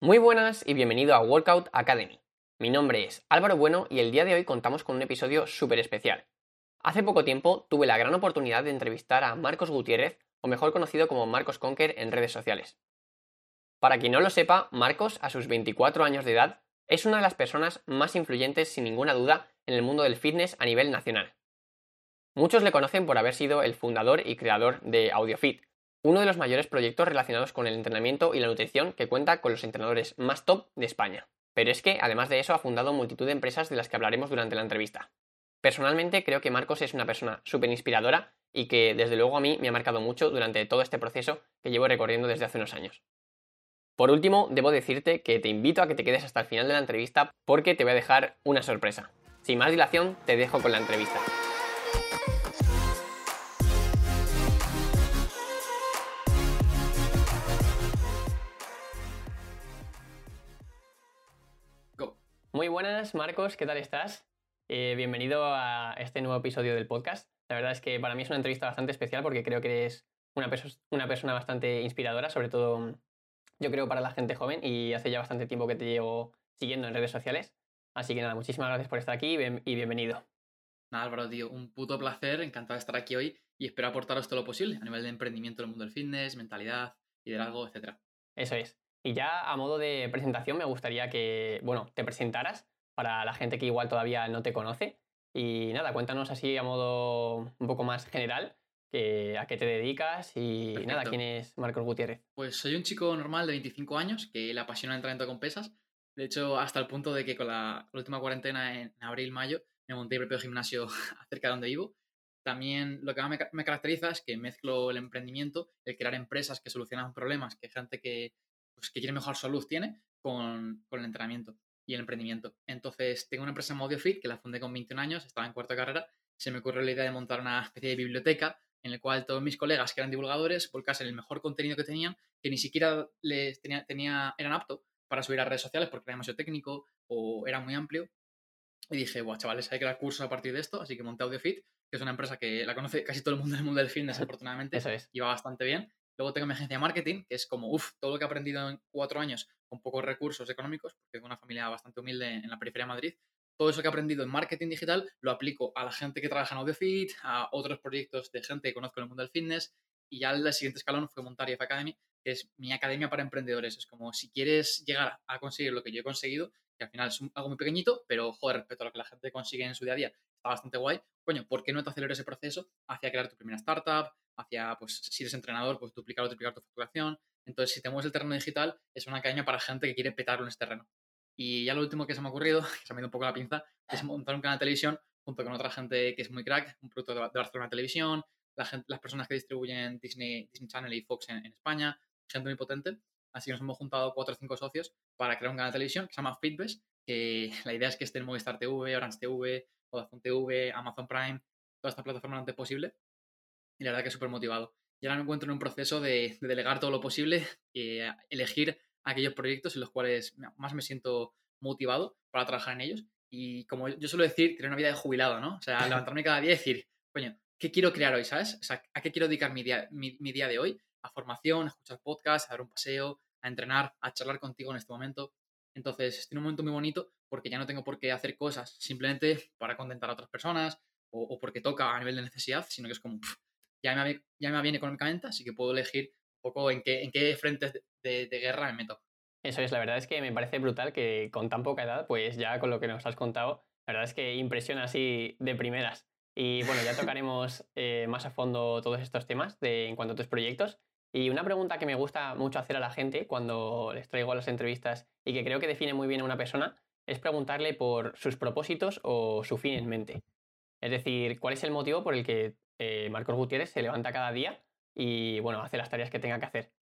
Muy buenas y bienvenido a Workout Academy. Mi nombre es Álvaro Bueno y el día de hoy contamos con un episodio súper especial. Hace poco tiempo tuve la gran oportunidad de entrevistar a Marcos Gutiérrez, o mejor conocido como Marcos Conker en redes sociales. Para quien no lo sepa, Marcos, a sus 24 años de edad, es una de las personas más influyentes sin ninguna duda en el mundo del fitness a nivel nacional. Muchos le conocen por haber sido el fundador y creador de AudioFit, uno de los mayores proyectos relacionados con el entrenamiento y la nutrición que cuenta con los entrenadores más top de España. Pero es que, además de eso, ha fundado multitud de empresas de las que hablaremos durante la entrevista. Personalmente creo que Marcos es una persona súper inspiradora y que desde luego a mí me ha marcado mucho durante todo este proceso que llevo recorriendo desde hace unos años. Por último, debo decirte que te invito a que te quedes hasta el final de la entrevista porque te voy a dejar una sorpresa. Sin más dilación, te dejo con la entrevista. Muy buenas, Marcos, ¿qué tal estás? Eh, bienvenido a este nuevo episodio del podcast. La verdad es que para mí es una entrevista bastante especial porque creo que eres una, una persona bastante inspiradora, sobre todo yo creo para la gente joven y hace ya bastante tiempo que te llevo siguiendo en redes sociales. Así que nada, muchísimas gracias por estar aquí y bienvenido. Nada, Álvaro, tío, un puto placer, encantado de estar aquí hoy y espero aportaros todo lo posible a nivel de emprendimiento en el mundo del fitness, mentalidad, liderazgo, etc. Eso es. Y ya a modo de presentación me gustaría que, bueno, te presentaras para la gente que igual todavía no te conoce. Y nada, cuéntanos así a modo un poco más general que, a qué te dedicas y nada, quién es Marcos Gutiérrez. Pues soy un chico normal de 25 años que le apasiona el entrenamiento con pesas. De hecho, hasta el punto de que con la, última cuarentena en abril-mayo me monté el propio gimnasio cerca de donde vivo. También lo que más me, me, caracteriza es que mezclo el emprendimiento, el crear empresas que solucionan problemas que gente que, pues, que quiere mejor salud tiene con, con, el entrenamiento y el emprendimiento. Entonces, tengo una empresa en AudioFit que la fundé con 21 años, estaba en cuarta carrera, se me ocurrió la idea de montar una especie de biblioteca en la cual todos mis colegas que eran divulgadores volcasen el mejor contenido que tenían, que ni siquiera les tenía, tenía, eran aptos para subir a redes sociales porque era demasiado técnico o era muy amplio. Y dije, guau, chavales, hay que dar cursos a partir de esto, así que monté AudioFit, que es una empresa que la conoce casi todo el mundo del mundo del fitness, afortunadamente. Eso es. Y va bastante bien. Luego tengo mi agencia de marketing, que es como, uff, todo lo que he aprendido en cuatro años con pocos recursos económicos, porque tengo una familia bastante humilde en la periferia de Madrid. Todo eso que he aprendido en marketing digital lo aplico a la gente que trabaja en AudioFit, a otros proyectos de gente que conozco en el mundo del fitness. Y ya el siguiente escalón fue montar IF Academy, que es mi academia para emprendedores. Es como si quieres llegar a conseguir lo que yo he conseguido, que al final es algo muy pequeñito, pero joder, respecto a lo que la gente consigue en su día a día, está bastante guay. Coño, ¿por qué no te acelero ese proceso hacia crear tu primera startup, hacia, pues, si eres entrenador, pues duplicar o triplicar tu facturación. Entonces, si tenemos el terreno digital, es una caña para gente que quiere petarlo en este terreno. Y ya lo último que se me ha ocurrido, que se me ha ido un poco la pinza, es montar un canal de televisión junto con otra gente que es muy crack, un producto de Barcelona Televisión, la gente, las personas que distribuyen Disney, Disney Channel y Fox en, España, gente muy potente. Así que nos hemos juntado cuatro o cinco socios para crear un canal de televisión que se llama Fitbest, que la idea es que esté en Movistar TV, Orange TV, Vodafone TV, Amazon Prime, toda esta plataforma lo antes posible y la verdad que súper motivado. Y ahora me encuentro en un proceso de, delegar todo lo posible y eh, elegir aquellos proyectos en los cuales más me siento motivado para trabajar en ellos. Y como yo suelo decir, tener una vida de jubilado, ¿no? O sea, levantarme cada día y decir, coño, ¿qué quiero crear hoy, sabes? O sea, ¿a qué quiero dedicar mi día, mi, día de hoy? A formación, a escuchar podcasts, a dar un paseo, a entrenar, a charlar contigo en este momento. Entonces, estoy en un momento muy bonito porque ya no tengo por qué hacer cosas simplemente para contentar a otras personas o, porque toca a nivel de necesidad, sino que es como, ya me, va, ya me va bien económicamente, así que puedo elegir un poco en qué, en qué frentes de, de, guerra me meto. Eso es, la verdad es que me parece brutal que con tan poca edad, pues ya con lo que nos has contado, la verdad es que impresiona así de primeras. Y bueno, ya tocaremos eh, más a fondo todos estos temas de, en cuanto a tus proyectos. Y una pregunta que me gusta mucho hacer a la gente cuando les traigo a las entrevistas y que creo que define muy bien a una persona es preguntarle por sus propósitos o su fin en mente. Es decir, ¿cuál es el motivo por el que eh, Marcos Gutiérrez se levanta cada día y bueno, hace las tareas que tenga que hacer.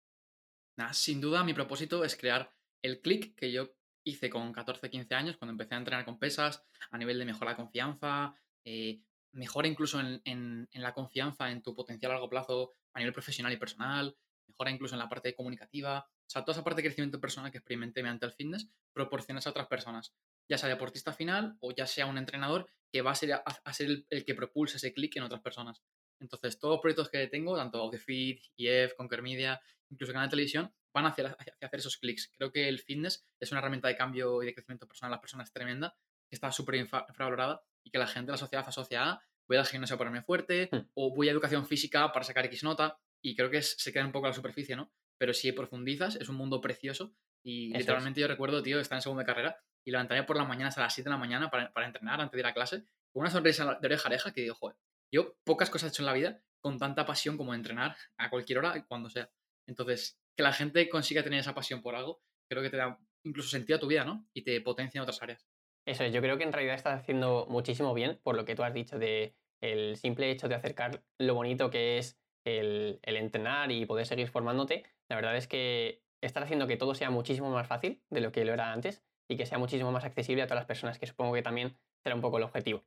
sin duda, mi propósito es crear el click que yo hice con 14, 15 años cuando empecé a entrenar con pesas a nivel de mejorar la confianza, eh, mejora incluso en, la confianza en tu potencial a largo plazo a nivel profesional y personal, mejora incluso en la parte comunicativa, o sea, toda esa parte de crecimiento personal que experimenté mediante el fitness, proporcionas a otras personas, ya sea deportista final o ya sea un entrenador que va a ser, a, ser el, que propulse ese clic en otras personas. Entonces, todos los proyectos que tengo, tanto AudioFeed, IEF, Conquer Media, incluso canal de televisión, van hacia, hacia hacer esos clics. Creo que el fitness es una herramienta de cambio y de crecimiento personal de las personas tremenda, que está súper infravalorada y que la gente de la sociedad asocia a voy al gimnasio a ponerme fuerte Hmm. o voy a educación física para sacar X nota y creo que es- se queda un poco a la superficie, ¿no? Pero si profundizas es un mundo precioso y Eso es. literalmente yo recuerdo, tío, estar en segunda carrera y levantarme por las mañanas a las 7 de la mañana para, entrenar antes de ir a clase con una sonrisa de oreja a oreja que digo, joder, yo pocas cosas he hecho en la vida con tanta pasión como entrenar a cualquier hora y cuando sea. Entonces, que la gente consiga tener esa pasión por algo, creo que te da incluso sentido a tu vida, ¿no? Y te potencia en otras áreas. Eso es, yo creo que en realidad estás haciendo muchísimo bien por lo que tú has dicho de el simple hecho de acercar lo bonito que es el, el entrenar y poder seguir formándote. La verdad es que estás haciendo que todo sea muchísimo más fácil de lo que lo era antes y que sea muchísimo más accesible a todas las personas, que supongo que también será un poco el objetivo.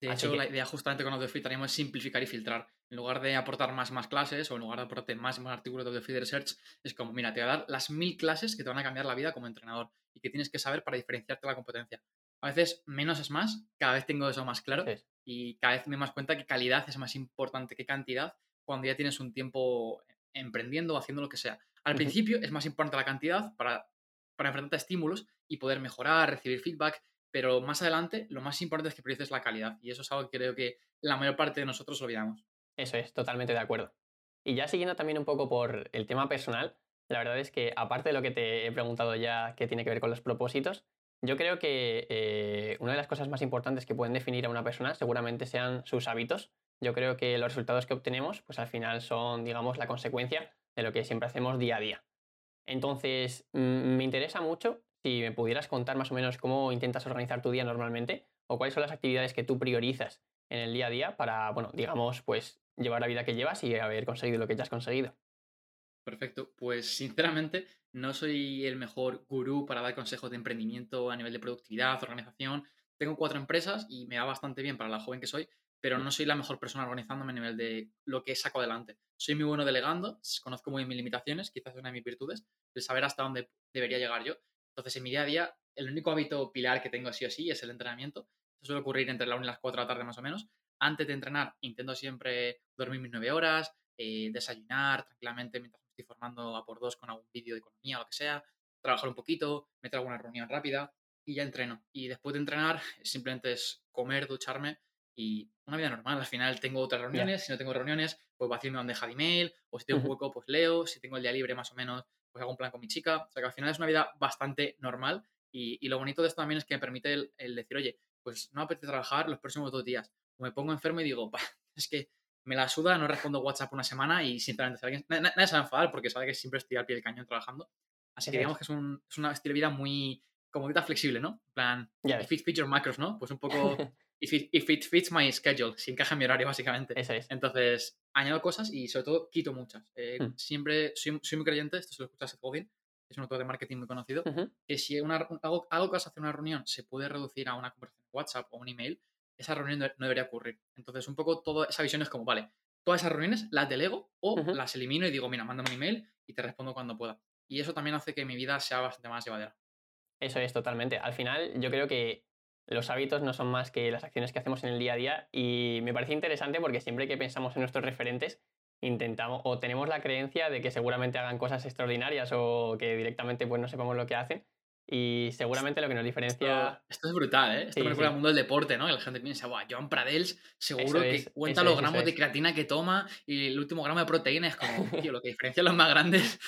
De Así hecho, que- la idea justamente con AudioFit tenemos es simplificar y filtrar. En lugar de aportar más más clases o en lugar de aportarte más y más artículos de AudioFit Research, es como, mira, te voy a dar las mil clases que te van a cambiar la vida como entrenador y que tienes que saber para diferenciarte de la competencia. A veces menos es más, cada vez tengo eso más claro y cada vez me más cuenta que calidad es más importante que cantidad cuando ya tienes un tiempo emprendiendo o haciendo lo que sea. Al principio es más importante la cantidad para, para enfrentarte a estímulos y poder mejorar, recibir feedback, pero más adelante lo más importante es que priorices la calidad y eso es algo que creo que la mayor parte de nosotros olvidamos. Eso es, totalmente de acuerdo. Y ya siguiendo también un poco por el tema personal, la verdad es que aparte de lo que te he preguntado ya que tiene que ver con los propósitos, yo creo que eh, una de las cosas más importantes que pueden definir a una persona seguramente sean sus hábitos. Yo creo que los resultados que obtenemos, pues al final son, digamos, la consecuencia de lo que siempre hacemos día a día. Entonces, me interesa mucho si me pudieras contar más o menos cómo intentas organizar tu día normalmente o cuáles son las actividades que tú priorizas en el día a día para, bueno, digamos, pues llevar la vida que llevas y haber conseguido lo que ya has conseguido. Perfecto. Pues sinceramente no soy el mejor gurú para dar consejos de emprendimiento a nivel de productividad, organización. Tengo cuatro empresas y me va bastante bien para la joven que soy, pero no soy la mejor persona organizándome a nivel de lo que saco adelante. Soy muy bueno delegando, conozco muy bien mis limitaciones, quizás una de mis virtudes, el saber hasta dónde debería llegar yo. Entonces, en mi día a día, el único hábito pilar que tengo sí o sí es el entrenamiento. Eso suele ocurrir entre la 1 y las 4 de la tarde más o menos. Antes de entrenar, intento siempre dormir mis 9 horas, eh, desayunar tranquilamente mientras estoy formando a por dos con algún vídeo de economía o lo que sea, trabajar un poquito, meter alguna reunión rápida y ya entreno. Y después de entrenar, simplemente es comer, ducharme y una vida normal. Al final tengo otras reuniones, si no tengo reuniones, pues vacío mi bandeja de email, o si tengo un hueco, pues leo, si tengo el día libre más o menos, pues hago un plan con mi chica. O sea que al final es una vida bastante normal y, y lo bonito de esto también es que me permite el, el decir, oye, pues no me apetece trabajar los próximos dos días. O me pongo enfermo y digo, "Bah, es que me la suda, no respondo WhatsApp una semana y sinceramente, si alguien- na- na- nadie se va a enfadar porque sabe que siempre estoy al pie del cañón trabajando. Así que digamos que es un, es una estilo de vida muy, como vida flexible, ¿no? En plan, it fits your macros, ¿no? Pues un poco, if it, if it fits my schedule, si encaja en mi horario, básicamente. Eso es. Entonces, añado cosas y sobre todo quito muchas. Eh, Mm. Siempre soy, soy muy creyente, esto se lo escucha a Godin, es un autor de marketing muy conocido, que si una, un- algo, algo que vas a hacer en una reunión se puede reducir a una conversación en WhatsApp o un email, esa reunión no, debería ocurrir. Entonces, un poco toda esa visión es como, vale, todas esas reuniones las delego o las elimino y digo, mira, mándame un email y te respondo cuando pueda. Y eso también hace que mi vida sea bastante más llevadera. Eso es totalmente. Al final, yo creo que los hábitos no son más que las acciones que hacemos en el día a día y me parece interesante porque siempre que pensamos en nuestros referentes, intentamos o tenemos la creencia de que seguramente hagan cosas extraordinarias o que directamente pues no sepamos lo que hacen y seguramente lo que nos diferencia... Esto, esto es brutal, ¿eh? Esto Sí, me recuerda sí. al mundo del deporte, ¿no? Que la gente piensa, guau, Joan Pradels seguro que es, cuenta eso los es, gramos de creatina que toma y el último gramo de proteína. Es como, tío, lo que diferencia a los más grandes,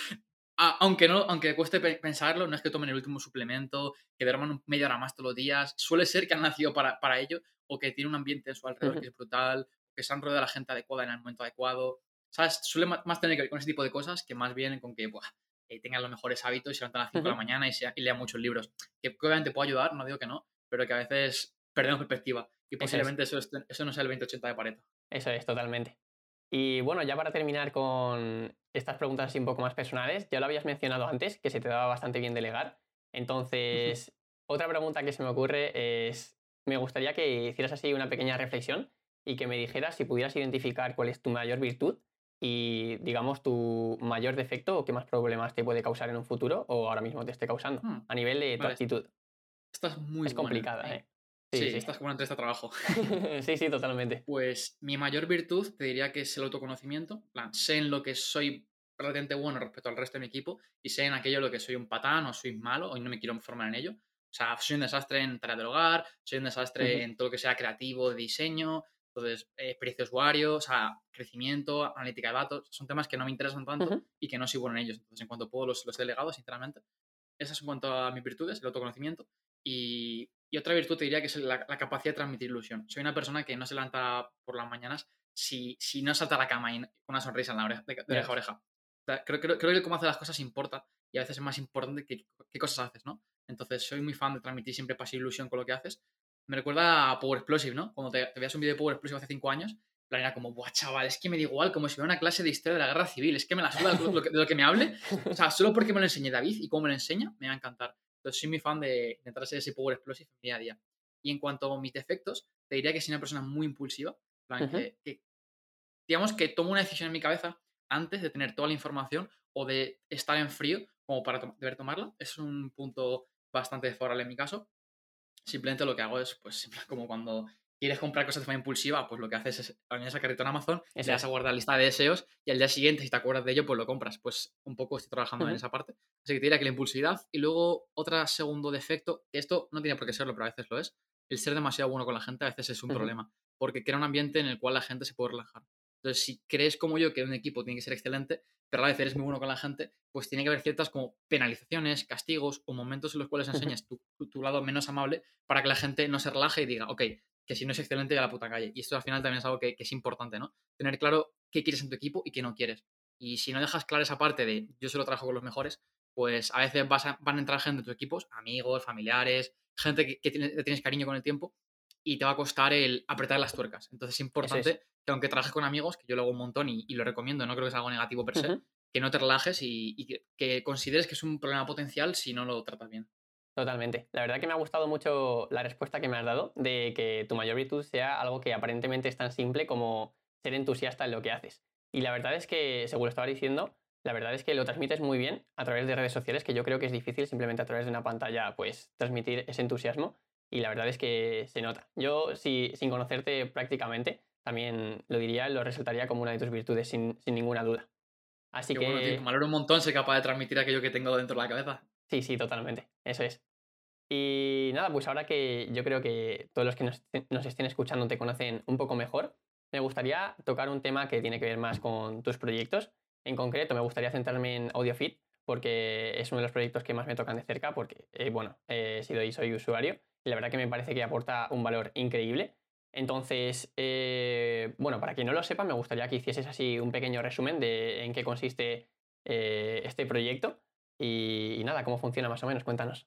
aunque no aunque cueste pe- pensarlo, no es que tomen el último suplemento, que duerman media hora más todos los días. Suele ser que han nacido para, para ello o que tienen un ambiente a su alrededor que es brutal, que se han rodeado de la gente adecuada en el momento adecuado. ¿Sabes? Suele más tener que ver con ese tipo de cosas que más bien con que, buah, eh, tengan los mejores hábitos y se levantan a las 5 de la mañana y, sea- y lean muchos libros. Que obviamente puede ayudar, no digo que no, pero que a veces perdemos perspectiva. Y posiblemente eso, es- eso no sea el 20-80 de Pareto. Eso es, totalmente. Y bueno, ya para terminar con estas preguntas así un poco más personales, ya lo habías mencionado antes, que se te daba bastante bien delegar. Entonces, otra pregunta que se me ocurre es, me gustaría que hicieras así una pequeña reflexión y que me dijeras si pudieras identificar cuál es tu mayor virtud y, digamos, tu mayor defecto o qué más problemas te puede causar en un futuro o ahora mismo te esté causando, Hmm, a nivel de tu vale. actitud. Esta es muy es buena, complicada, ¿eh? Sí, Sí, sí. esta es como una entrevista de trabajo. sí, sí, totalmente. Pues mi mayor virtud te diría que es el autoconocimiento. En plan, sé en lo que soy relativamente bueno respecto al resto de mi equipo y sé en aquello lo que soy un patán o soy malo o no me quiero formar en ello. O sea, soy un desastre en tareas del hogar, soy un desastre en todo lo que sea creativo, diseño, entonces, eh, experiencia de usuario, o sea, crecimiento, analítica de datos, son temas que no me interesan tanto y que no soy bueno en ellos. Entonces, en cuanto puedo, los, los delegado, sinceramente. Esas es en cuanto a mis virtudes, el autoconocimiento. Y, y otra virtud te diría que es la, capacidad de transmitir ilusión. Soy una persona que no se levanta por las mañanas si, si no salta a la cama y una sonrisa en la oreja, de, oreja a oreja. creo, creo, creo, que cómo hace las cosas importa y a veces es más importante que qué cosas haces, ¿no? Entonces, soy muy fan de transmitir siempre paz e ilusión con lo que haces. Me recuerda a Power Explosive, ¿no? Cuando te, veías un vídeo de Power Explosive hace cinco años, la era como, buah, chaval, es que me da igual, como si fuera una clase de historia de la guerra civil, es que me la suda de lo que, de lo que me hable. O sea, solo porque me lo enseñe David y cómo me lo enseña, me va a encantar. Entonces, soy muy fan de intentar ser ese Power Explosive día a día. Y en cuanto a mis defectos, te diría que soy una persona muy impulsiva, que, digamos que tomo una decisión en mi cabeza antes de tener toda la información o de estar en frío como para deber tomarla. Es un punto bastante desfavorable en mi caso. Simplemente lo que hago es, pues, como cuando quieres comprar cosas de forma impulsiva, pues lo que haces es poner esa carrito en Amazon, le das a guardar lista de deseos y al día siguiente, si te acuerdas de ello, pues lo compras. Pues un poco estoy trabajando en esa parte. Así que te diría que la impulsividad. Y luego, otro segundo defecto, que esto no tiene por qué serlo, pero a veces lo es, el ser demasiado bueno con la gente a veces es un problema, porque crea un ambiente en el cual la gente se puede relajar. Entonces, si crees como yo que un equipo tiene que ser excelente, pero a la vez eres muy bueno con la gente, pues tiene que haber ciertas como penalizaciones, castigos o momentos en los cuales enseñas tu, tu, lado menos amable para que la gente no se relaje y diga, ok, que si no es excelente, ya la puta calle. Y esto al final también es algo que, es importante, ¿no? Tener claro qué quieres en tu equipo y qué no quieres. Y si no dejas clara esa parte de yo solo trabajo con los mejores, pues a veces vas van a entrar gente en tus equipos, amigos, familiares, gente que, que tienes cariño con el tiempo y te va a costar el apretar las tuercas. Entonces es importante que aunque trabajes con amigos, que yo lo hago un montón y, lo recomiendo, no creo que sea algo negativo per se, que no te relajes y, que, consideres que es un problema potencial si no lo tratas bien. Totalmente. La verdad que me ha gustado mucho la respuesta que me has dado de que tu mayor virtud sea algo que aparentemente es tan simple como ser entusiasta en lo que haces. Y la verdad es que, según lo estaba diciendo, la verdad es que lo transmites muy bien a través de redes sociales, que yo creo que es difícil simplemente a través de una pantalla, pues, transmitir ese entusiasmo. Y la verdad es que se nota. Yo, si, sin conocerte prácticamente, también lo diría, lo resaltaría como una de tus virtudes, sin, ninguna duda. Así que. Bueno, me alegro un montón ser capaz de transmitir aquello que tengo dentro de la cabeza. Sí, sí, totalmente. Eso es. Y nada, pues ahora que yo creo que todos los que nos, nos, estén escuchando te conocen un poco mejor, me gustaría tocar un tema que tiene que ver más con tus proyectos. En concreto, me gustaría centrarme en AudioFit, porque es uno de los proyectos que más me tocan de cerca, porque, eh, bueno, he sido y soy usuario, y la verdad que me parece que aporta un valor increíble. Entonces, eh, bueno, para quien no lo sepa, me gustaría que hicieses así un pequeño resumen de en qué consiste eh, este proyecto y, nada, cómo funciona más o menos. Cuéntanos.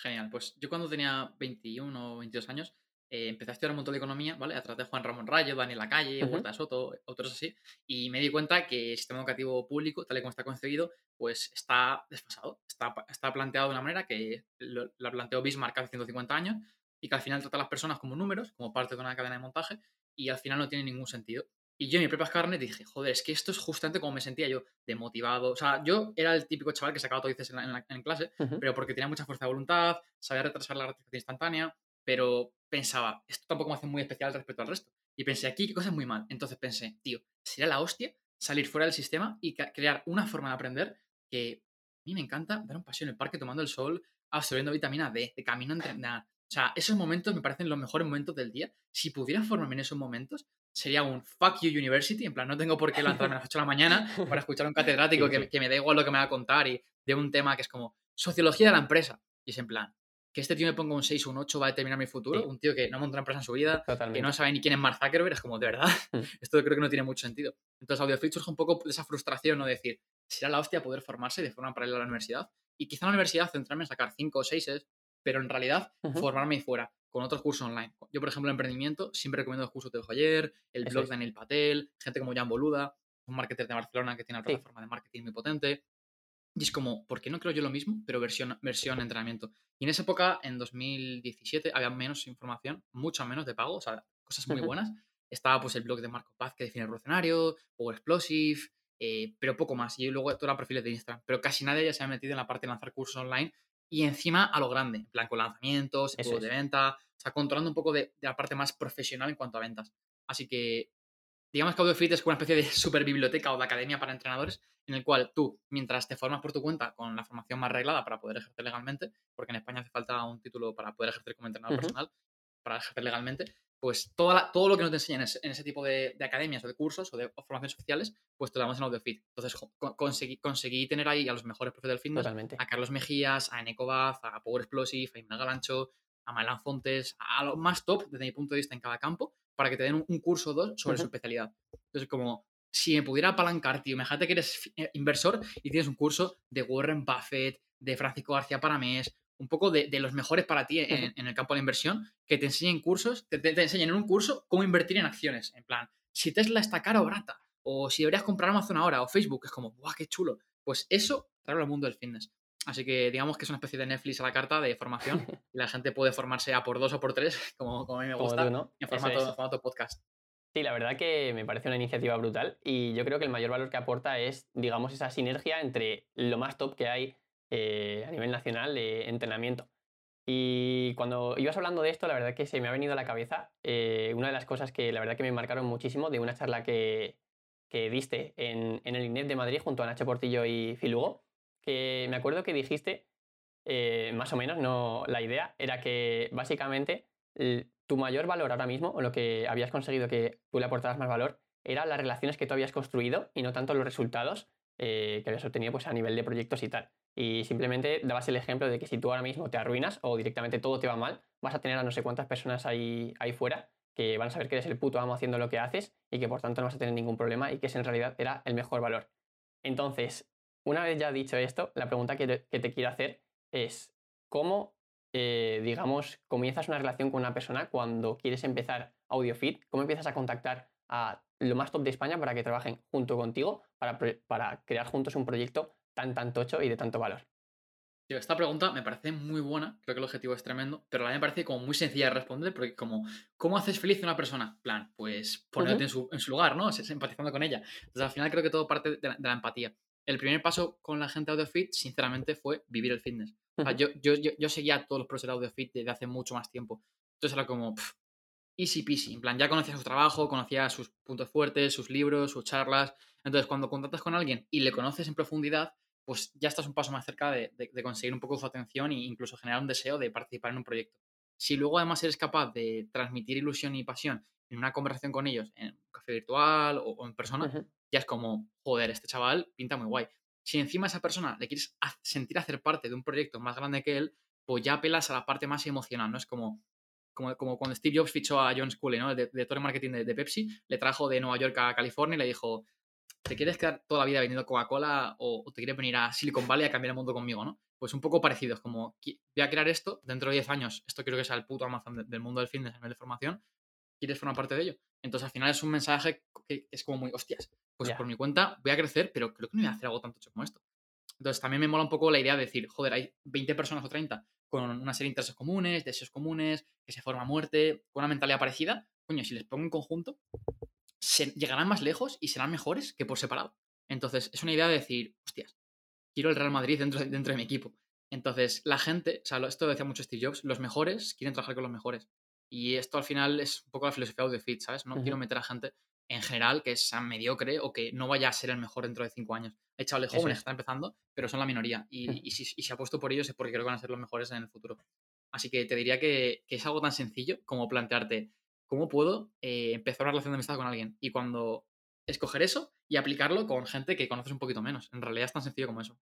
Genial, pues yo cuando tenía 21 o 22 años eh, empecé a estudiar un montón de economía, ¿vale? A través de Juan Ramón Rayo, Daniel Lacalle, Huerta Soto, otros así, y me di cuenta que el sistema educativo público, tal y como está concebido, pues está desfasado, está, está planteado de una manera que lo, la planteó Bismarck hace 150 años y que al final trata a las personas como números, como parte de una cadena de montaje, y al final no tiene ningún sentido. Y yo en mi propia carne dije, joder, es que esto es justamente como me sentía yo, de motivado. O sea, yo era el típico chaval que sacaba todo dices en, en, clase, pero porque tenía mucha fuerza de voluntad, sabía retrasar la gratificación instantánea, pero pensaba, esto tampoco me hace muy especial respecto al resto. Y pensé, aquí qué cosa muy mal. Entonces pensé, tío, sería la hostia salir fuera del sistema y crear una forma de aprender que a mí me encanta dar un paseo en el parque tomando el sol, absorbiendo vitamina D, de camino a entrenar. O sea, esos momentos me parecen los mejores momentos del día. Si pudiera formarme en esos momentos, sería un fuck you university. En plan, no tengo por qué lanzarme a las 8 de la mañana para escuchar a un catedrático que, que, me da igual lo que me va a contar y de un tema que es como sociología de la empresa. Y es en plan, que este tío me ponga un 6 o un 8 va a determinar mi futuro. Un tío que no monta una empresa en su vida, que no sabe ni quién es Mark Zuckerberg, es como, de verdad, mm. esto creo que no tiene mucho sentido. Entonces, AudioFit surge un poco de esa frustración, ¿no? De decir, será la hostia poder formarse de forma paralela a la universidad. Y quizá en la universidad centrarme en sacar 5 o 6, pero en realidad formarme ahí fuera, con otros cursos online. Yo, por ejemplo, en emprendimiento, siempre recomiendo el curso de ayer, el blog de Daniel Patel, gente como Jan Boluda, un marketer de Barcelona que tiene una plataforma de marketing muy potente. Y es como, ¿por qué no creo yo lo mismo, pero versión, versión entrenamiento? Y en esa época, en 2017, había menos información, mucho menos de pago, o sea, cosas muy buenas. Estaba pues el blog de Marco Paz que define el revolucionario, Power Explosive, eh, pero poco más. Y luego todos los perfiles de Instagram. Pero casi nadie ya se ha metido en la parte de lanzar cursos online y encima a lo grande, en plan con lanzamientos, de venta, o sea, controlando un poco de, de, la parte más profesional en cuanto a ventas. Así que digamos que AudioFit es como una especie de super biblioteca o de academia para entrenadores, en el cual tú, mientras te formas por tu cuenta con la formación más reglada para poder ejercer legalmente, porque en España hace falta un título para poder ejercer como entrenador personal, para ejercer legalmente, pues toda la- todo lo que no te enseñan en ese, tipo de, de academias o de cursos o de o formaciones oficiales, pues te lo damos en AudioFit. Entonces conseguí, conseguí tener ahí a los mejores profes del fitness, Totalmente. a Carlos Mejías, a Eneco Baz, a Power Explosive, a Imel Galancho, a Malan Fontes, a los más top desde mi punto de vista en cada campo, para que te den un, un curso o dos sobre su especialidad. Entonces, como si me pudiera apalancar, tío, imagínate que eres eh, inversor y tienes un curso de Warren Buffett, de Francisco García Paramés, un poco de, de los mejores para ti en, el campo de la inversión, que te enseñen cursos, te, te- te enseñen en un curso cómo invertir en acciones. En plan, si Tesla está cara o barata, o si deberías comprar Amazon ahora, o Facebook, es como, ¡guau, qué chulo! Pues eso, traerlo al mundo del fitness. Así que digamos que es una especie de Netflix a la carta de formación y la gente puede formarse a por dos o por tres, como, como a mí me gusta, tú, ¿no? en Eso formato, es. en formato podcast. Sí, la verdad que me parece una iniciativa brutal y yo creo que el mayor valor que aporta es, digamos, esa sinergia entre lo más top que hay eh, a nivel nacional de entrenamiento. Y cuando ibas hablando de esto, la verdad que se me ha venido a la cabeza eh, una de las cosas que la verdad que me marcaron muchísimo de una charla que, que diste en, en el INEF de Madrid junto a Nacho Portillo y Filugo, que me acuerdo que dijiste, eh, más o menos, no, la idea era que básicamente tu mayor valor ahora mismo, o lo que habías conseguido que tú le aportaras más valor, eran las relaciones que tú habías construido y no tanto los resultados que habías obtenido pues, a nivel de proyectos y tal. Y simplemente dabas el ejemplo de que si tú ahora mismo te arruinas o directamente todo te va mal, vas a tener a no sé cuántas personas ahí, ahí fuera que van a saber que eres el puto amo haciendo lo que haces y que por tanto no vas a tener ningún problema y que ese en realidad era el mejor valor. Entonces, una vez ya dicho esto, la pregunta que te, que te quiero hacer es, ¿cómo, eh, digamos, comienzas una relación con una persona cuando quieres empezar AudioFit? ¿Cómo empiezas a contactar a lo más top de España para que trabajen junto contigo para, para crear juntos un proyecto tan, tan tocho y de tanto valor? Esta pregunta me parece muy buena, creo que el objetivo es tremendo, pero a la me parece como muy sencilla de responder, porque como, ¿cómo haces feliz a una persona? plan, pues ponerte en, su, en su lugar, ¿no? Es- Empatizando con ella. Entonces al final creo que todo parte de la, de la empatía. El primer paso con la gente de AudioFit, sinceramente, fue vivir el fitness. O sea, Ujú. yo, yo, yo, yo seguía todos los pros de AudioFit desde hace mucho más tiempo. Entonces era como, pff, easy peasy. En plan, ya conocía su trabajo, conocía sus puntos fuertes, sus libros, sus charlas. Entonces, cuando contactas con alguien y le conoces en profundidad, pues ya estás un paso más cerca de, de- de conseguir un poco su atención e incluso generar un deseo de participar en un proyecto. Si luego además eres capaz de transmitir ilusión y pasión en una conversación con ellos, en un café virtual o, o en persona, ya es como, joder, este chaval pinta muy guay. Si encima a esa persona le quieres sentir hacer parte de un proyecto más grande que él, pues ya apelas a la parte más emocional, ¿no? Es como, como, como cuando Steve Jobs fichó a John Sculley, ¿no? El de- director de marketing de, de Pepsi, le trajo de Nueva York a California y le dijo, ¿te quieres quedar toda la vida vendiendo Coca-Cola o, o te quieres venir a Silicon Valley a cambiar el mundo conmigo, ¿no? Pues un poco parecido, es como, voy a crear esto, dentro de 10 años, esto quiero que sea el puto Amazon de- del mundo del fitness a nivel de formación, ¿quieres formar parte de ello? Entonces al final es un mensaje que es como muy, hostias, pues por mi cuenta voy a crecer, pero creo que no voy a hacer algo tan tocho como esto. Entonces también me mola un poco la idea de decir, joder, hay 20 personas o 30 con una serie de intereses comunes, deseos comunes, que se forma muerte, con una mentalidad parecida. Coño, si les pongo en conjunto, se- llegarán más lejos y serán mejores que por separado. Entonces, es una idea de decir, hostias, quiero el Real Madrid dentro, de- dentro de mi equipo. Entonces, la gente, o sea, esto lo decía mucho Steve Jobs, los mejores quieren trabajar con los mejores. Y esto al final es un poco la filosofía de Fit, ¿sabes? No quiero meter a gente en general que sea mediocre o que no vaya a ser el mejor dentro de cinco años. Hay chavales jóvenes es. que están empezando, pero son la minoría. Y, Ujú. y si, y si apuesto por ellos es porque creo que van a ser los mejores en el futuro. Así que te diría que, que es algo tan sencillo como plantearte cómo puedo eh, empezar una relación de amistad con alguien. Y cuando escoger eso y aplicarlo con gente que conoces un poquito menos. En realidad es tan sencillo como eso.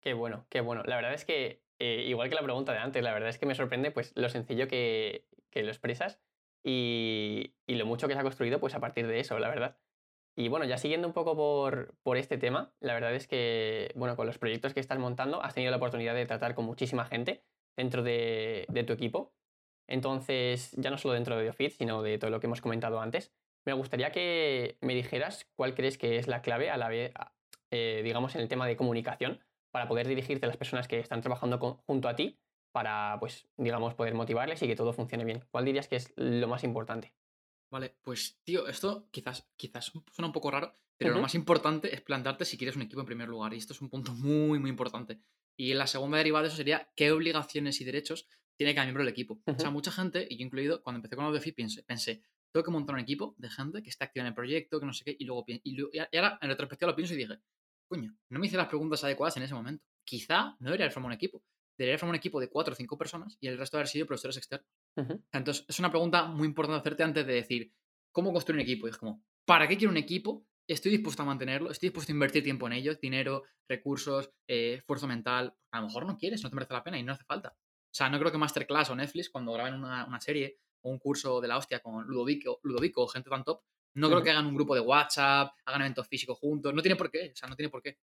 Qué bueno, qué bueno. La verdad es que, eh, igual que la pregunta de antes, la verdad es que me sorprende pues, lo sencillo que, que lo expresas y, y lo mucho que se ha construido pues, a partir de eso, la verdad. Y bueno, ya siguiendo un poco por, por este tema, la verdad es que, bueno, con los proyectos que estás montando, has tenido la oportunidad de tratar con muchísima gente dentro de, de tu equipo. Entonces, ya no solo dentro de Biofit, sino de todo lo que hemos comentado antes, me gustaría que me dijeras cuál crees que es la clave a la vez, eh, digamos, en el tema de comunicación para poder dirigirte a las personas que están trabajando con- junto a ti para, pues, digamos, poder motivarles y que todo funcione bien. ¿Cuál dirías que es lo más importante? Vale, pues tío, esto quizás, quizás suena un poco raro, pero lo más importante es plantarte si quieres un equipo en primer lugar. Y esto es un punto muy, muy importante. Y la segunda derivada de eso sería qué obligaciones y derechos tiene cada miembro del equipo. O sea, mucha gente, y yo incluido, cuando empecé con AudioFit pensé, pensé, tengo que montar un equipo de gente que esté activa en el proyecto, que no sé qué, y luego y, y ahora en retrospectiva lo pienso y dije, coño, no me hice las preguntas adecuadas en ese momento. Quizá no debería formar un equipo. Debería formar un equipo de cuatro o cinco personas y el resto haber sido profesores externos. Entonces, es una pregunta muy importante hacerte antes de decir, ¿cómo construir un equipo? Y es como, ¿para qué quiero un equipo? Estoy dispuesto a mantenerlo, estoy dispuesto a invertir tiempo en ellos, dinero, recursos, eh, esfuerzo mental. A lo mejor no quieres, no te merece la pena y no hace falta. O sea, no creo que Masterclass o Netflix, cuando graben una, una serie o un curso de la hostia con Ludovico, Ludovico o gente tan top, no creo que hagan un grupo de WhatsApp, hagan eventos físicos juntos, no tiene por qué, o sea, no tiene por qué.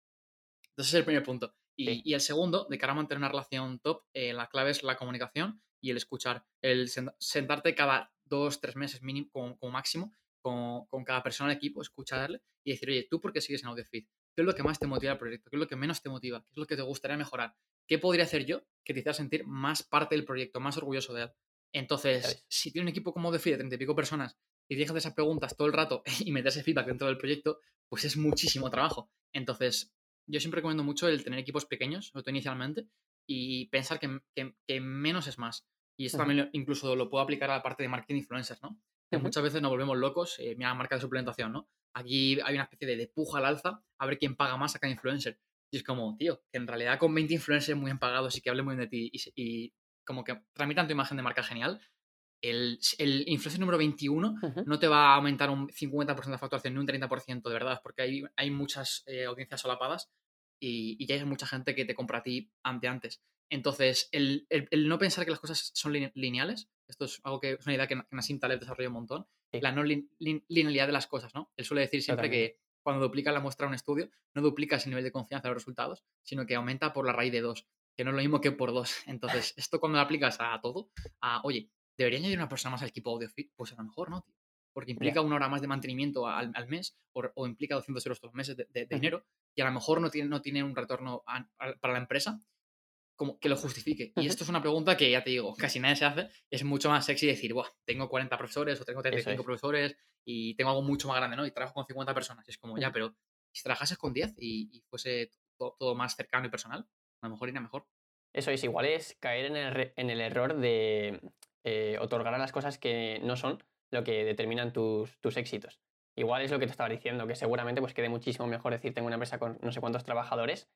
Entonces es el primer punto. Y, el segundo, de cara a mantener una relación top, eh, la clave es la comunicación y el escuchar. El sentarte cada dos, tres meses mínimo, como, máximo, con, con, cada persona del equipo, escucharle y decir, oye, ¿tú por qué sigues en AudioFeed? ¿Qué es lo que más te motiva el proyecto? ¿Qué es lo que menos te motiva? ¿Qué es lo que te gustaría mejorar? ¿Qué podría hacer yo que te hiciera sentir más parte del proyecto, más orgulloso de él? Entonces, si tiene un equipo como AudioFeed de treinta y pico personas y dejas esas preguntas todo el rato y metes ese feedback dentro del proyecto, pues es muchísimo trabajo. Entonces, yo siempre recomiendo mucho el tener equipos pequeños, sobre todo inicialmente, y pensar que, menos es más. Y esto también incluso lo puedo aplicar a la parte de marketing influencers, ¿no? Que muchas veces nos volvemos locos, eh, mira la marca de suplementación, ¿no? Aquí hay una especie de, puja al alza a ver quién paga más a cada influencer. Y es como, tío, que en realidad con 20 influencers muy bien pagados y que hablen muy bien de ti y, y como que transmitan tu imagen de marca genial, el, el influencer número 21 no te va a aumentar un 50% de facturación ni un 30% de verdad, porque hay, hay muchas eh, audiencias solapadas y, y, ya hay mucha gente que te compra a ti ante antes. Entonces, el, el, no pensar que las cosas son lineales, esto es algo que es una idea que Nassim Taleb desarrolla un montón, la no linealidad de las cosas, ¿no? Él suele decir siempre que cuando duplica la muestra de un estudio, no duplicas el nivel de confianza de los resultados, sino que aumenta por la raíz de dos, que no es lo mismo que por dos. Entonces, esto cuando lo aplicas a todo, a, oye, ¿debería añadir una persona más al equipo AudioFit? Pues a lo mejor no, tío. Porque implica una hora más de mantenimiento al, mes o, implica 200 euros todos los meses de, dinero y a lo mejor no tiene, no tiene un retorno para la empresa como que lo justifique. Y esto es una pregunta que ya te digo, casi nadie se hace. Es mucho más sexy decir, Buah, tengo 40 profesores o tengo 35 profesores y tengo algo mucho más grande, ¿no? Y trabajo con 50 personas. Es como, ya, pero si trabajases con 10 y, fuese todo, más cercano y personal, a lo mejor iría mejor. Eso es, igual es caer en el, en el error de eh, otorgar a las cosas que no son lo que determinan tus, tus éxitos. Igual es lo que te estaba diciendo, que seguramente pues quede muchísimo mejor decir tengo una empresa con no sé cuántos trabajadores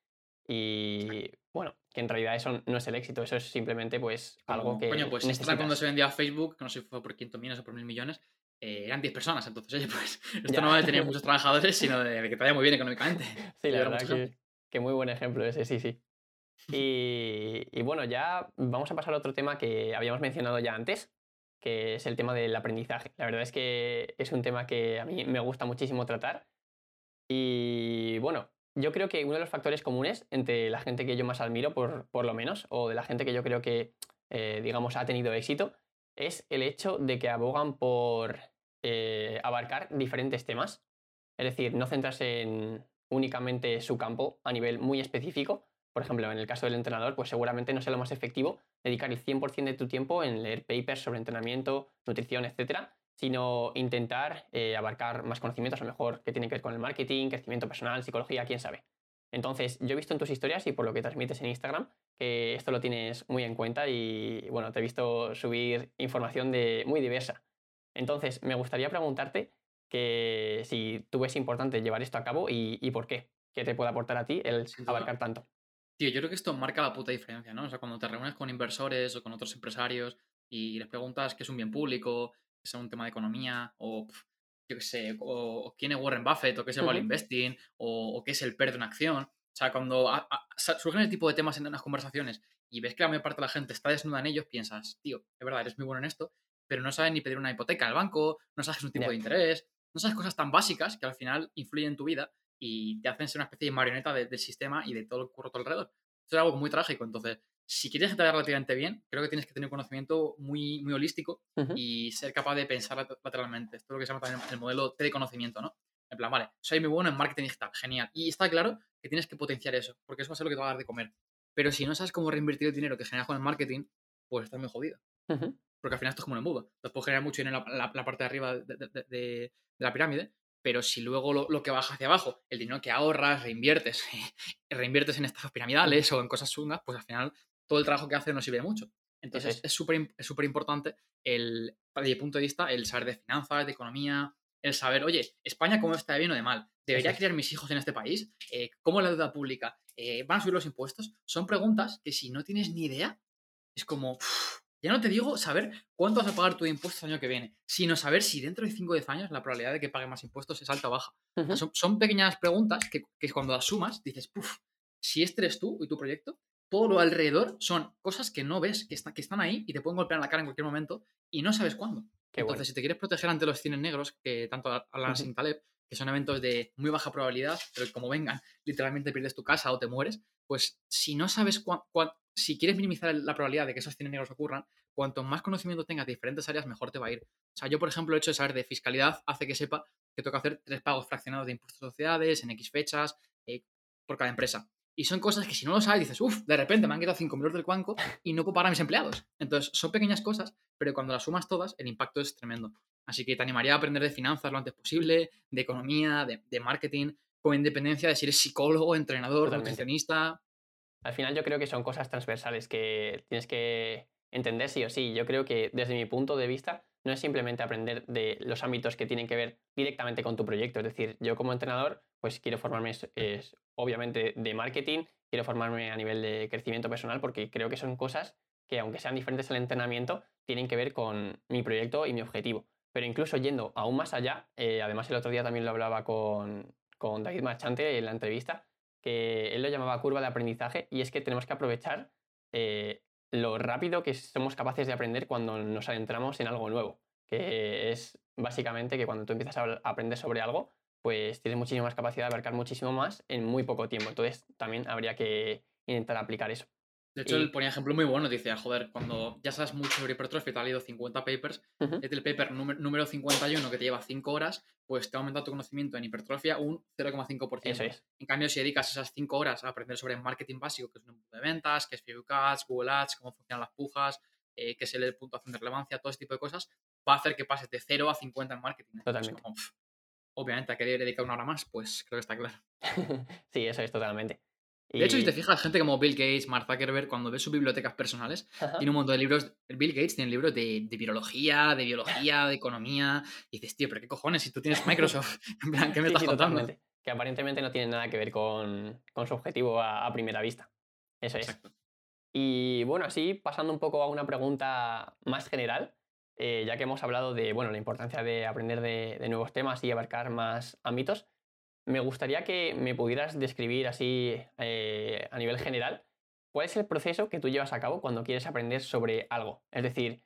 y bueno, que en realidad eso no es el éxito, eso es simplemente pues algo que. Coño, pues cuando se vendía a Facebook, que no sé si fue por 500 millones o por mil millones, eh, eran 10 personas. Entonces, oye, pues esto no va a tener muchos trabajadores, sino de, que te vaya muy bien económicamente. Sí, la verdad que, que, muy buen ejemplo ese, sí, sí. Y, bueno, ya vamos a pasar a otro tema que habíamos mencionado ya antes, que es el tema del aprendizaje. La verdad es que es un tema que a mí me gusta muchísimo tratar. Y bueno, yo creo que uno de los factores comunes entre la gente que yo más admiro, por, por lo menos, o de la gente que yo creo que, eh, digamos, ha tenido éxito, es el hecho de que abogan por eh, abarcar diferentes temas. Es decir, no centrarse en únicamente su campo a nivel muy específico, por ejemplo, en el caso del entrenador, pues seguramente no sea lo más efectivo dedicar el 100% de tu tiempo en leer papers sobre entrenamiento, nutrición, etcétera, sino intentar eh, abarcar más conocimientos, a lo mejor que tienen que ver con el marketing, crecimiento personal, psicología, quién sabe. Entonces, yo he visto en tus historias y por lo que transmites en Instagram que esto lo tienes muy en cuenta y bueno, te he visto subir información de muy diversa. Entonces, me gustaría preguntarte que si tú ves importante llevar esto a cabo y, por qué, qué te puede aportar a ti el abarcar tanto. Tío, yo creo que esto marca la puta diferencia, ¿no? O sea, cuando te reúnes con inversores o con otros empresarios y les preguntas qué es un bien público, qué es un tema de economía, o yo qué sé, o, quién es Warren Buffett, o qué es el value investing, o, qué es el PER de una acción. O sea, cuando surgen el tipo de temas en unas conversaciones y ves que la mayor parte de la gente está desnuda en ellos, piensas, tío, es verdad, eres muy bueno en esto, pero no sabes ni pedir una hipoteca al banco, no sabes un tipo de interés, no sabes cosas tan básicas que al final influyen en tu vida y te hacen ser una especie de marioneta del sistema y de todo el curro alrededor. Esto es algo muy trágico. Entonces, si quieres que te vaya relativamente bien, creo que tienes que tener un conocimiento muy, muy holístico y ser capaz de pensar lateralmente. Esto es lo que se llama también el modelo T de conocimiento, ¿no? En plan, vale, soy muy bueno en marketing digital, genial. Y está claro que tienes que potenciar eso, porque eso va a ser lo que te va a dar de comer. Pero si no sabes cómo reinvertir el dinero que generas con el marketing, pues estás muy jodido. Porque al final esto es como un embudo. Entonces puedes generar mucho dinero en la, parte de arriba de, la pirámide, pero si luego lo, que baja hacia abajo, el dinero que ahorras, reinviertes, reinviertes en estas piramidales o en cosas chungas, pues al final todo el trabajo que haces no sirve mucho. Entonces es súper es importante el, desde mi punto de vista, el saber de finanzas, de economía, el saber, oye, España cómo está de bien o de mal, ¿debería criar mis hijos en este país? Eh, ¿Cómo es la deuda pública? Eh, ¿Van a subir los impuestos? Son preguntas que si no tienes ni idea, es como, ya no te digo saber cuánto vas a pagar tu impuestos el año que viene, sino saber si dentro de 5 o 10 años la probabilidad de que pague más impuestos es alta o baja. son, pequeñas preguntas que, que, cuando las sumas dices, puff, si este eres tú y tu proyecto, todo lo alrededor son cosas que no ves, que, que están ahí y te pueden golpear en la cara en cualquier momento y no sabes cuándo. Entonces, si te quieres proteger ante los cines negros, que tanto hablan sin Taleb, que son eventos de muy baja probabilidad, pero como vengan, literalmente pierdes tu casa o te mueres, pues si no sabes si quieres minimizar la probabilidad de que esos cines negros ocurran, cuanto más conocimiento tengas de diferentes áreas, mejor te va a ir. O sea, yo, por ejemplo, el hecho de saber de fiscalidad hace que sepa que que hacer tres pagos fraccionados de impuestos de sociedades en X fechas eh, por cada empresa. Y son cosas que si no lo sabes, dices, uff, de repente me han quitado 5.000 euros del banco y no puedo pagar a mis empleados. Entonces, son pequeñas cosas, pero cuando las sumas todas, el impacto es tremendo. Así que te animaría a aprender de finanzas lo antes posible, de economía, de, marketing, con independencia de si eres psicólogo, entrenador, nutricionista. Al final yo creo que son cosas transversales que tienes que entender sí o sí. Yo creo que desde mi punto de vista no es simplemente aprender de los ámbitos que tienen que ver directamente con tu proyecto. Es decir, yo como entrenador, pues quiero formarme es, obviamente de marketing, quiero formarme a nivel de crecimiento personal porque creo que son cosas que aunque sean diferentes el entrenamiento, tienen que ver con mi proyecto y mi objetivo. Pero incluso yendo aún más allá, eh, además el otro día también lo hablaba con, con David Marchante en la entrevista, que él lo llamaba curva de aprendizaje y es que tenemos que aprovechar eh, lo rápido que somos capaces de aprender cuando nos adentramos en algo nuevo, que es básicamente que cuando tú empiezas a aprender sobre algo, pues tienes muchísima más capacidad de abarcar muchísimo más en muy poco tiempo. Entonces también habría que intentar aplicar eso. De hecho, él ponía ejemplo muy bueno, dice, joder, cuando ya sabes mucho sobre hipertrofia, te ha leído 50 papers, es el paper número 51 que te lleva 5 horas, pues te ha aumentado tu conocimiento en hipertrofia un 0,5%. Eso es. En cambio, si dedicas esas 5 horas a aprender sobre marketing básico, que es un embudo de ventas, que es Facebook Ads, Google Ads, cómo funcionan las pujas, eh, que es el puntuación de relevancia, todo este tipo de cosas, va a hacer que pases de 0 a 50 en marketing. Totalmente. obviamente, a querer dedicar una hora más, pues creo que está claro. sí, eso es totalmente. De hecho, si te fijas, gente como Bill Gates, Mark Zuckerberg, cuando ves sus bibliotecas personales, tiene un montón de libros. Bill Gates tiene libros de, de virología, de biología, de economía. Y dices, tío, pero qué cojones, si tú tienes Microsoft, en plan, ¿qué me estás contando? Que aparentemente no tiene nada que ver con, con su objetivo a, primera vista. Eso es. Y bueno, así pasando un poco a una pregunta más general, eh, ya que hemos hablado de bueno, la importancia de aprender de, de nuevos temas y abarcar más ámbitos, me gustaría que me pudieras describir así eh, a nivel general cuál es el proceso que tú llevas a cabo cuando quieres aprender sobre algo. Es decir,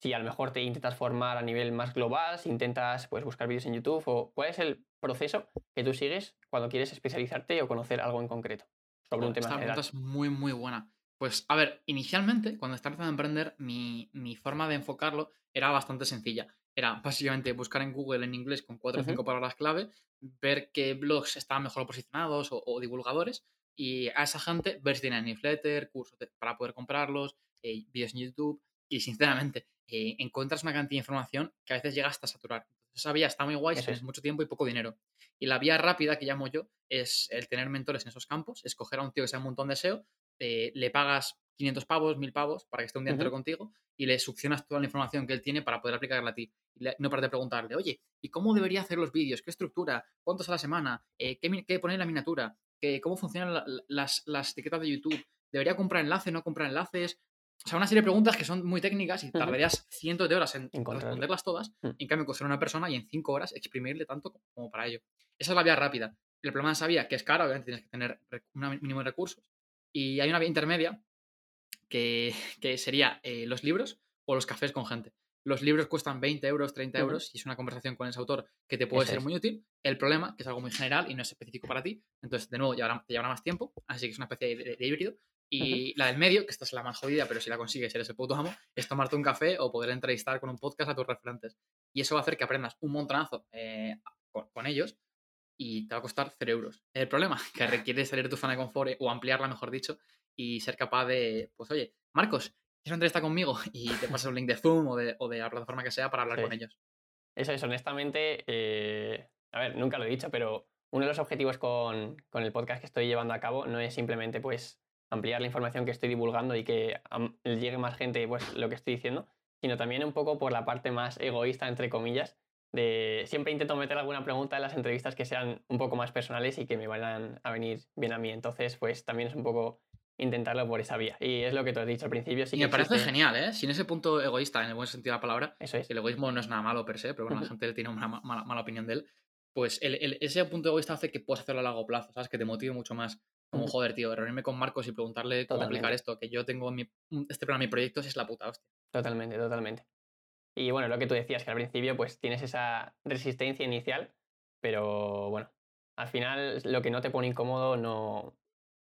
si a lo mejor te intentas formar a nivel más global, si intentas pues, buscar vídeos en YouTube, o cuál es el proceso que tú sigues cuando quieres especializarte o conocer algo en concreto sobre un tema Esta general. Pregunta es muy, muy buena. Pues, a ver, inicialmente, cuando estaba empezando a emprender, mi, mi forma de enfocarlo era bastante sencilla era básicamente buscar en Google en inglés con cuatro o cinco palabras clave, ver qué blogs estaban mejor posicionados o, divulgadores y a esa gente ver si tienen newsletter, cursos para poder comprarlos, eh, vídeos en YouTube y sinceramente eh, encuentras una cantidad de información que a veces llega hasta saturar. Entonces esa vía está muy guay si tienes mucho tiempo y poco dinero. Y la vía rápida que llamo yo es el tener mentores en esos campos, escoger a un tío que sea un montón de SEO, eh, le pagas 500 pavos, 1000 pavos para que esté un día entero contigo y le succionas toda la información que él tiene para poder aplicarla a ti. Y no para de preguntarle, oye, ¿y cómo debería hacer los vídeos? ¿Qué estructura? ¿Cuántos a la semana? Eh, ¿qué, poner en la miniatura? ¿Qué, ¿Cómo funcionan las, las, etiquetas de YouTube? ¿Debería comprar enlaces, no comprar enlaces? O sea, una serie de preguntas que son muy técnicas y tardarías cientos de horas en responderlas todas. Mm. En cambio, coger a una persona y en cinco horas exprimirle tanto como para ello. Esa es la vía rápida. El problema esa que es cara, obviamente tienes que tener un mínimo de recursos. Y hay una vía intermedia que, sería eh, los libros o los cafés con gente. Los libros cuestan 20 euros, 30 euros y es una conversación con ese autor que te puede ser muy útil. El problema, que es algo muy general y no es específico para ti, entonces de nuevo llevará, te llevará más tiempo, así que es una especie de, híbrido. Y la del medio, que esta es la más jodida, pero si la consigues eres el puto amo, es tomarte un café o poder entrevistar con un podcast a tus referentes. Y eso va a hacer que aprendas un montonazo eh, con, ellos y te va a costar 0 euros. El problema, que requiere salir de tu zona de confort o ampliarla, mejor dicho, y ser capaz de, pues oye, Marcos, ¿quieres entrevista conmigo? Y te pasas un link de Zoom o de, o de la plataforma que sea para hablar con ellos. Eso es, honestamente, eh, a ver, nunca lo he dicho, pero uno de los objetivos con, con, el podcast que estoy llevando a cabo no es simplemente pues ampliar la información que estoy divulgando y que llegue más gente pues lo que estoy diciendo, sino también un poco por la parte más egoísta, entre comillas, de siempre intento meter alguna pregunta en las entrevistas que sean un poco más personales y que me vayan a venir bien a mí. Entonces, pues también es un poco intentarlo por esa vía. Y es lo que tú has dicho al principio. Sí y me parece genial, ¿eh? Sin ese punto egoísta, en el buen sentido de la palabra, Eso es. el egoísmo no es nada malo per se, pero bueno, la gente tiene una mala, mala, opinión de él. Pues el, el, ese punto egoísta hace que puedas hacerlo a largo plazo, ¿sabes? Que te motive mucho más. Como, joder, tío, reunirme con Marcos y preguntarle cómo aplicar esto, que yo tengo mi, este programa, mi proyecto, es la puta hostia. Totalmente, totalmente. Y bueno, lo que tú decías, que al principio pues tienes esa resistencia inicial, pero bueno, al final lo que no te pone incómodo no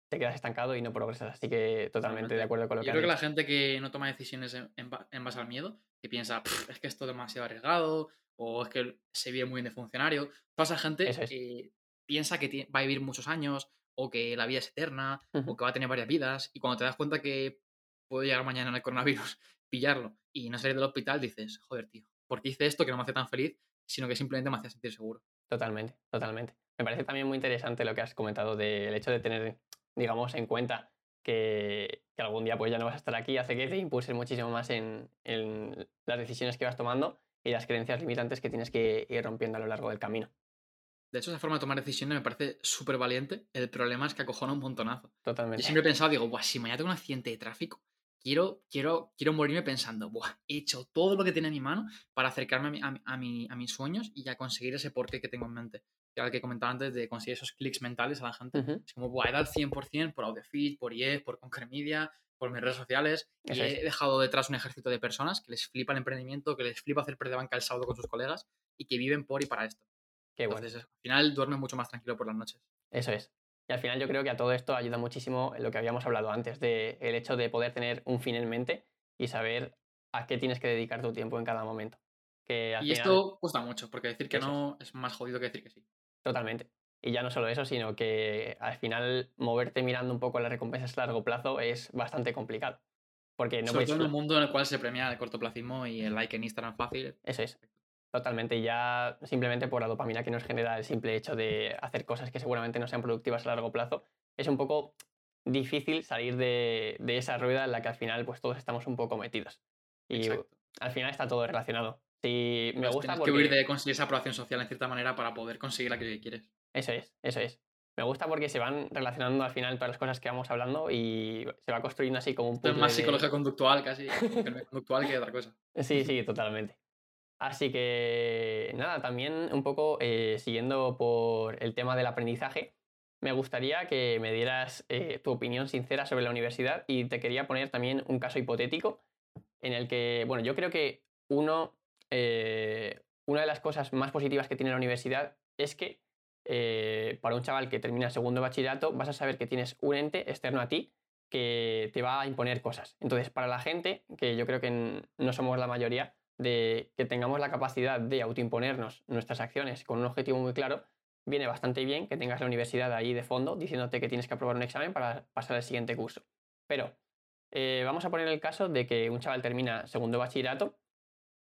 te quedas estancado y no progresas. Así que totalmente de acuerdo con lo Yo que creo que la gente que no toma decisiones en, base al miedo, que piensa, es que esto es demasiado arriesgado, o es que se vive muy bien de funcionario, toda esa gente que piensa que va a vivir muchos años, o que la vida es eterna, o que va a tener varias vidas, y cuando te das cuenta que puede llegar mañana en el coronavirus, pillarlo y no salir del hospital, dices, joder, tío, ¿por qué hice esto que no me hace tan feliz, sino que simplemente me hace sentir seguro? Totalmente, totalmente. Me parece también muy interesante lo que has comentado del hecho de tener, digamos, en cuenta que, algún día pues ya no vas a estar aquí, hace que te impulses muchísimo más en, en las decisiones que vas tomando y las creencias limitantes que tienes que ir rompiendo a lo largo del camino. De hecho, esa forma de tomar decisiones me parece súper valiente. El problema es que acojona un montonazo. Totalmente. Yo siempre he pensado, digo, si mañana tengo un accidente de tráfico, quiero, quiero, quiero morirme pensando, Buah, he hecho todo lo que tiene en mi mano para acercarme a, mi, a, mis sueños y a conseguir ese porqué que tengo en mente. Que era el que comentaba antes de conseguir esos clics mentales a la gente. Es como, Buah, he dado el 100% por Audiofeed, por IEF, por Conquer Media, por mis redes sociales. y he dejado detrás un ejército de personas que les flipa el emprendimiento, que les flipa hacer de banca el sábado con sus colegas y que viven por y para esto. Qué bueno. Al final duerme mucho más tranquilo por las noches. Eso es. Y al final yo creo que a todo esto ayuda muchísimo lo que habíamos hablado antes, de el hecho de poder tener un fin en mente y saber a qué tienes que dedicar tu tiempo en cada momento. Que y esto cuesta mucho, porque decir que no es más jodido que decir que sí. Totalmente. Y ya no solo eso, sino que al final moverte mirando un poco las recompensas a largo plazo es bastante complicado. Porque no Sobre todo en un mundo en el cual se premia el cortoplacismo y el like en Instagram fácil. Eso es. Totalmente, ya simplemente por la dopamina que nos genera el simple hecho de hacer cosas que seguramente no sean productivas a largo plazo, es un poco difícil salir de, esa rueda en la que al final pues todos estamos un poco metidos. Y al final está todo relacionado. Si me pues gusta porque... que huir de conseguir esa aprobación social en cierta manera para poder conseguir la que quieres. Eso es, eso es. Me gusta porque se van relacionando al final todas las cosas que vamos hablando y se va construyendo así como un Es más psicología conductual casi, conductual que otra cosa. Sí, sí, totalmente. Así que nada, también un poco eh, siguiendo por el tema del aprendizaje, me gustaría que me dieras eh, tu opinión sincera sobre la universidad y te quería poner también un caso hipotético en el que, bueno, yo creo que uno, eh, una de las cosas más positivas que tiene la universidad es que para un chaval que termina segundo bachillerato vas a saber que tienes un ente externo a ti que te va a imponer cosas. Entonces, para la gente, que yo creo que no somos la mayoría, de que tengamos la capacidad de autoimponernos nuestras acciones con un objetivo muy claro, viene bastante bien que tengas la universidad ahí de fondo diciéndote que tienes que aprobar un examen para pasar al siguiente curso. Pero eh, vamos a poner el caso de que un chaval termina segundo bachillerato,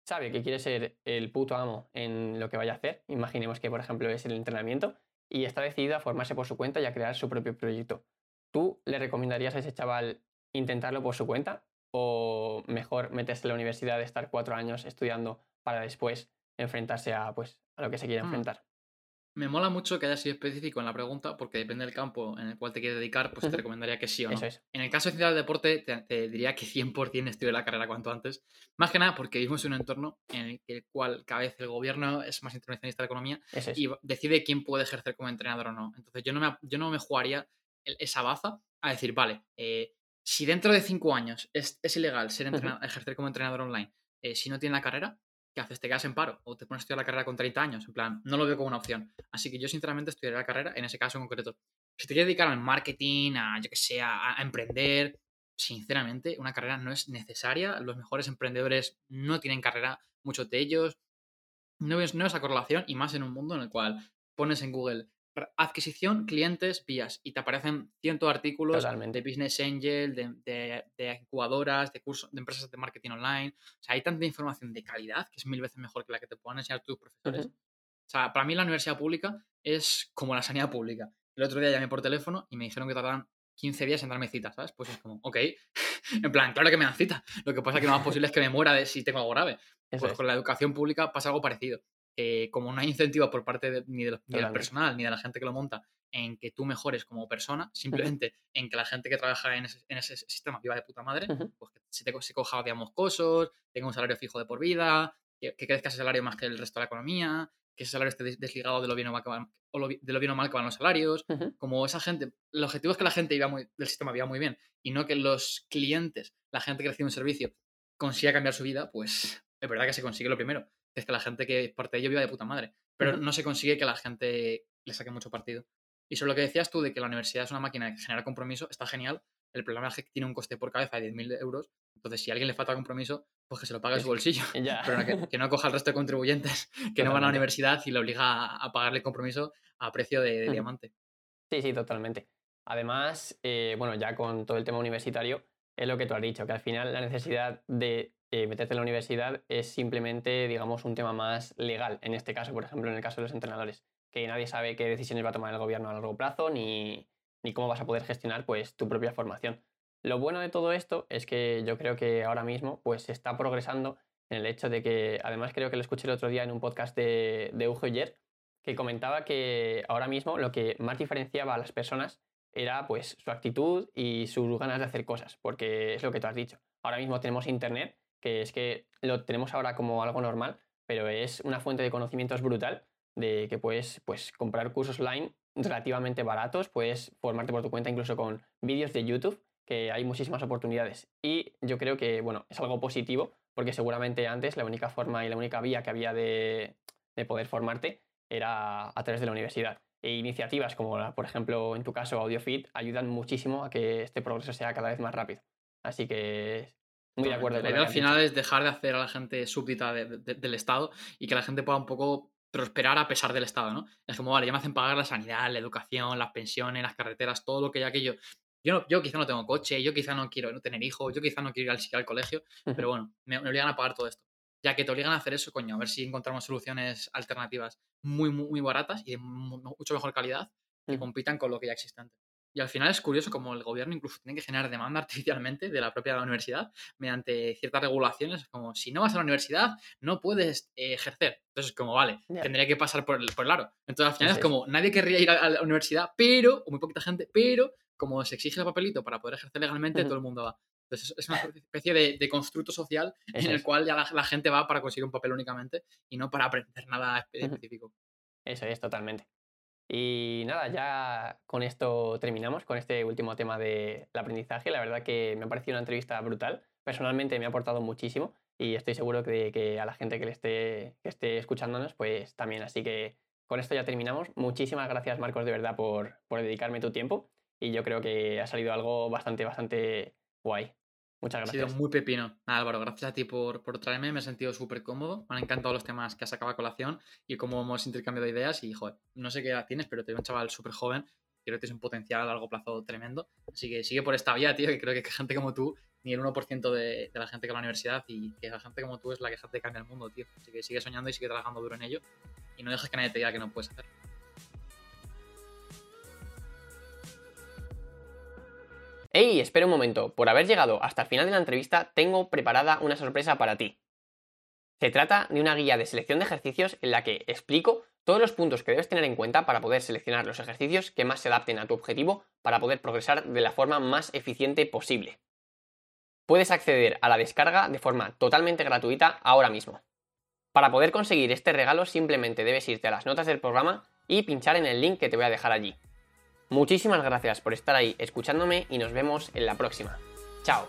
sabe que quiere ser el puto amo en lo que vaya a hacer, imaginemos que por ejemplo es el entrenamiento, y está decidido a formarse por su cuenta y a crear su propio proyecto. ¿Tú le recomendarías a ese chaval intentarlo por su cuenta? O mejor meterse en la universidad, estar cuatro años estudiando para después enfrentarse a, pues, a lo que se quiere mm. enfrentar. Me mola mucho que haya sido específico en la pregunta, porque depende del campo en el cual te quieres dedicar, pues te recomendaría que sí o no. En el caso de ciencia del deporte, te, diría que 100% estudie la carrera cuanto antes. Más que nada porque vivimos en un entorno en el cual cada vez el gobierno es más intervencionista de la economía y decide quién puede ejercer como entrenador o no. Entonces yo no me, yo no me jugaría esa baza a decir, vale, eh, si dentro de cinco años es, ilegal ser ejercer como entrenador online, eh, si no tiene la carrera, ¿qué haces? ¿Te quedas en paro? ¿O te pones a estudiar la carrera con 30 años? En plan, no lo veo como una opción. Así que yo sinceramente estudiaría la carrera en ese caso en concreto. Si te quieres dedicar al marketing, a, yo que sé, a, emprender, sinceramente, una carrera no es necesaria. Los mejores emprendedores no tienen carrera, muchos de ellos. No es, no esa correlación, y más en un mundo en el cual pones en Google adquisición, clientes, vías. Y te aparecen cientos de artículos de Business Angel, de, de, incubadoras, de cursos, de empresas de marketing online. O sea, hay tanta información de calidad que es mil veces mejor que la que te puedan enseñar tus profesores. O sea, para mí la universidad pública es como la sanidad pública. El otro día llamé por teléfono y me dijeron que tardaban 15 días en darme citas, ¿sabes? Pues es como, ok, En plan, claro que me dan cita. Lo que pasa es que lo más posible es que me muera de si tengo algo grave. Eso Pues es. con la educación pública pasa algo parecido. Eh, como no hay incentivos por parte de- ni, de los- ni del personal ni de la gente que lo monta en que tú mejores como persona, simplemente en que la gente que trabaja en ese, en ese sistema viva de puta madre, pues que se, te, se coja, digamos, cosos, tenga un salario fijo de por vida, que, que crezca ese salario más que el resto de la economía, que ese salario esté des- desligado de lo bien o mal que van, o lo de lo bien o mal que van los salarios, como esa gente, el objetivo es que la gente viva muy, del sistema viva muy bien y no que los clientes, la gente que recibe un servicio, consiga cambiar su vida, pues es verdad que se consigue lo primero, es que la gente que es parte de ello viva de puta madre, pero no se consigue que la gente le saque mucho partido. Y sobre lo que decías tú de que la universidad es una máquina que genera compromiso, está genial. El problema es que tiene un coste por cabeza de 10.000 euros. Entonces, si a alguien le falta compromiso, pues que se lo pague de su bolsillo. Ya. Pero que, que no coja al resto de contribuyentes que no van a la universidad y le obliga a, a pagarle el compromiso a precio de, diamante. Sí, sí, totalmente. Además, eh, bueno, ya con todo el tema universitario, es lo que tú has dicho, que al final la necesidad de eh, meterte en la universidad es simplemente, digamos, un tema más legal. En este caso, por ejemplo, en el caso de los entrenadores, que nadie sabe qué decisiones va a tomar el gobierno a largo plazo ni, ni cómo vas a poder gestionar pues, tu propia formación. Lo bueno de todo esto es que yo creo que ahora mismo pues, se está progresando en el hecho de que, además creo que lo escuché el otro día en un podcast de, de Ujo Yer, que comentaba que ahora mismo lo que más diferenciaba a las personas era pues su actitud y sus ganas de hacer cosas, porque es lo que tú has dicho. Ahora mismo tenemos internet, que es que lo tenemos ahora como algo normal, pero es una fuente de conocimientos brutal, de que puedes pues, comprar cursos online relativamente baratos, puedes formarte por tu cuenta incluso con vídeos de YouTube, que hay muchísimas oportunidades. Y yo creo que, bueno, es algo positivo, porque seguramente antes la única forma y la única vía que había de, de poder formarte era a través de la universidad. E iniciativas como, la- por ejemplo, en tu caso, AudioFit, ayudan muchísimo a que este progreso sea cada vez más rápido. Así que muy de acuerdo La idea al final dicho. es dejar de hacer a la gente súbdita de- de- del Estado y que la gente pueda un poco prosperar a pesar del Estado, ¿no? Es como, vale, ya me hacen pagar la sanidad, la educación, las pensiones, las carreteras, todo lo que ya aquello. Yo, no- yo quizá no tengo coche, yo quizá no quiero no tener hijos, yo quizá no quiero ir al, al colegio, pero bueno, me, me obligan a pagar todo esto. Ya que te obligan a hacer eso, coño, a ver si encontramos soluciones alternativas muy, muy, muy baratas y de mu- mucho mejor calidad que compitan con lo que ya existente. Y al final es curioso como el gobierno incluso tiene que generar demanda artificialmente de la propia universidad mediante ciertas regulaciones, como si no vas a la universidad no puedes eh, ejercer. Entonces, como vale, tendría que pasar por el, por el aro. Entonces, al final es como nadie querría ir a, la universidad, pero, o muy poquita gente, pero como se exige el papelito para poder ejercer legalmente, todo el mundo va. Entonces, es una especie de, de constructo social Eso en el es. cual ya la, la gente va para conseguir un papel únicamente y no para aprender nada específico. Eso es, totalmente. Y nada, ya con esto terminamos, con este último tema del aprendizaje. La verdad que me ha parecido una entrevista brutal. Personalmente me ha aportado muchísimo y estoy seguro que, que a la gente que, le esté, esté escuchándonos, pues también. Así que con esto ya terminamos. Muchísimas gracias, Marcos, de verdad, por, por dedicarme tu tiempo. Y yo creo que ha salido algo bastante, bastante guay. Muchas Ha sido gracias. muy pepino. Nada, Álvaro, gracias a ti por, por traerme. Me he sentido súper cómodo. Me han encantado los temas que has sacado a colación y cómo hemos intercambiado ideas. Y, joder, no sé qué edad tienes, pero te veo un chaval súper joven. Creo que tienes un potencial a largo plazo tremendo. Así que sigue por esta vía, tío, que creo que gente como tú, ni el 1% de, de la gente que va a la universidad y que la gente como tú es la que gente cambia el mundo, tío. Así que sigue soñando y sigue trabajando duro en ello. Y no dejes que nadie te diga que no puedes hacer. ¡Ey! Espera un momento. Por haber llegado hasta el final de la entrevista, tengo preparada una sorpresa para ti. Se trata de una guía de selección de ejercicios en la que explico todos los puntos que debes tener en cuenta para poder seleccionar los ejercicios que más se adapten a tu objetivo para poder progresar de la forma más eficiente posible. Puedes acceder a la descarga de forma totalmente gratuita ahora mismo. Para poder conseguir este regalo simplemente debes irte a las notas del programa y pinchar en el link que te voy a dejar allí. Muchísimas gracias por estar ahí escuchándome y nos vemos en la próxima. Chao.